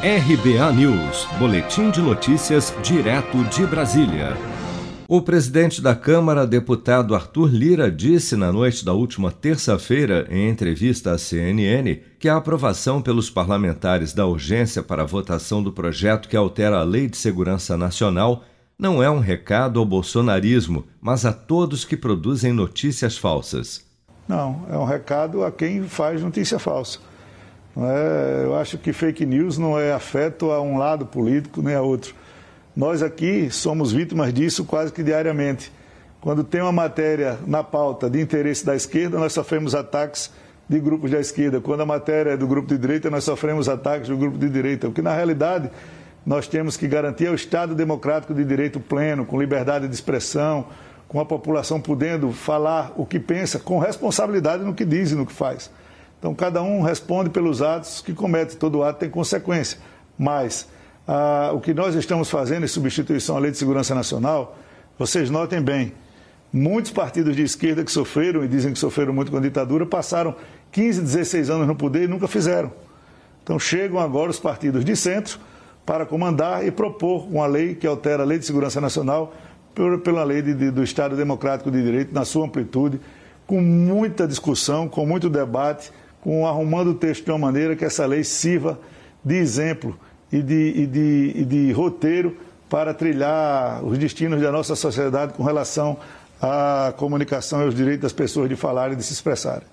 RBA News, Boletim de Notícias, direto de Brasília. O presidente da Câmara, deputado Arthur Lira, disse na noite da última terça-feira, em entrevista à CNN, que a aprovação pelos parlamentares da urgência para a votação do projeto que altera a Lei de Segurança Nacional não é um recado ao bolsonarismo, mas a todos que produzem notícias falsas. Não, é um recado a quem faz notícia falsa. É, eu acho que fake news não é afeto a um lado político nem a outro. Nós aqui somos vítimas disso quase que diariamente. Quando tem uma matéria na pauta de interesse da esquerda, nós sofremos ataques de grupos da esquerda. Quando a matéria é do grupo de direita, nós sofremos ataques do grupo de direita. Porque, na realidade, nós temos que garantir o Estado democrático de direito pleno, com liberdade de expressão, com a população podendo falar o que pensa, com responsabilidade no que diz e no que faz. Então, cada um responde pelos atos que comete. Todo ato tem consequência. Mas ah, o que nós estamos fazendo em substituição à Lei de Segurança Nacional, vocês notem bem, muitos partidos de esquerda que sofreram e dizem que sofreram muito com a ditadura passaram 15, 16 anos no poder e nunca fizeram. Então, chegam agora os partidos de centro para comandar e propor uma lei que altera a Lei de Segurança Nacional pela lei de, de, do Estado Democrático de Direito, na sua amplitude, com muita discussão, com muito debate, com arrumando o texto de uma maneira que essa lei sirva de exemplo e de, e de, e de roteiro para trilhar os destinos da nossa sociedade com relação à comunicação e aos direitos das pessoas de falar e de se expressarem.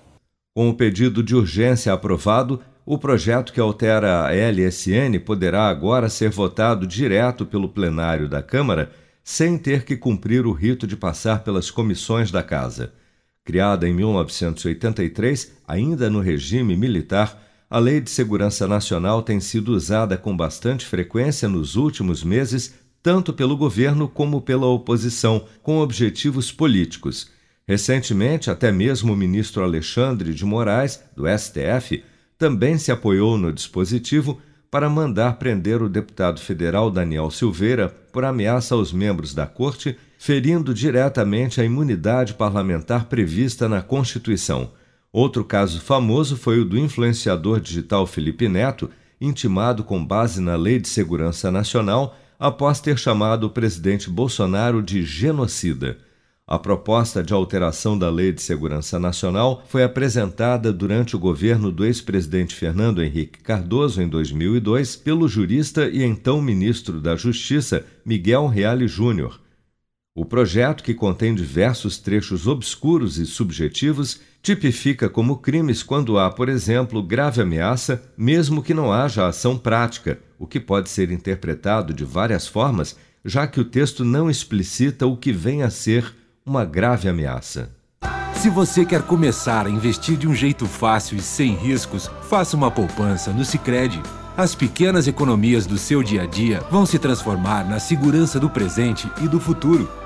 Com o pedido de urgência aprovado, o projeto que altera a LSN poderá agora ser votado direto pelo plenário da Câmara, sem ter que cumprir o rito de passar pelas comissões da Casa. Criada em 1983, ainda no regime militar, a Lei de Segurança Nacional tem sido usada com bastante frequência nos últimos meses, tanto pelo governo como pela oposição, com objetivos políticos. Recentemente, até mesmo o ministro Alexandre de Moraes, do STF, também se apoiou no dispositivo para mandar prender o deputado federal Daniel Silveira por ameaça aos membros da corte ferindo diretamente a imunidade parlamentar prevista na Constituição. Outro caso famoso foi o do influenciador digital Felipe Neto, intimado com base na Lei de Segurança Nacional após ter chamado o presidente Bolsonaro de genocida. A proposta de alteração da Lei de Segurança Nacional foi apresentada durante o governo do ex-presidente Fernando Henrique Cardoso em 2002 pelo jurista e então ministro da Justiça Miguel Reale Júnior. O projeto, que contém diversos trechos obscuros e subjetivos, tipifica como crimes quando há, por exemplo, grave ameaça, mesmo que não haja ação prática, o que pode ser interpretado de várias formas, já que o texto não explicita o que vem a ser uma grave ameaça. Se você quer começar a investir de um jeito fácil e sem riscos, faça uma poupança no Sicredi. As pequenas economias do seu dia a dia vão se transformar na segurança do presente e do futuro.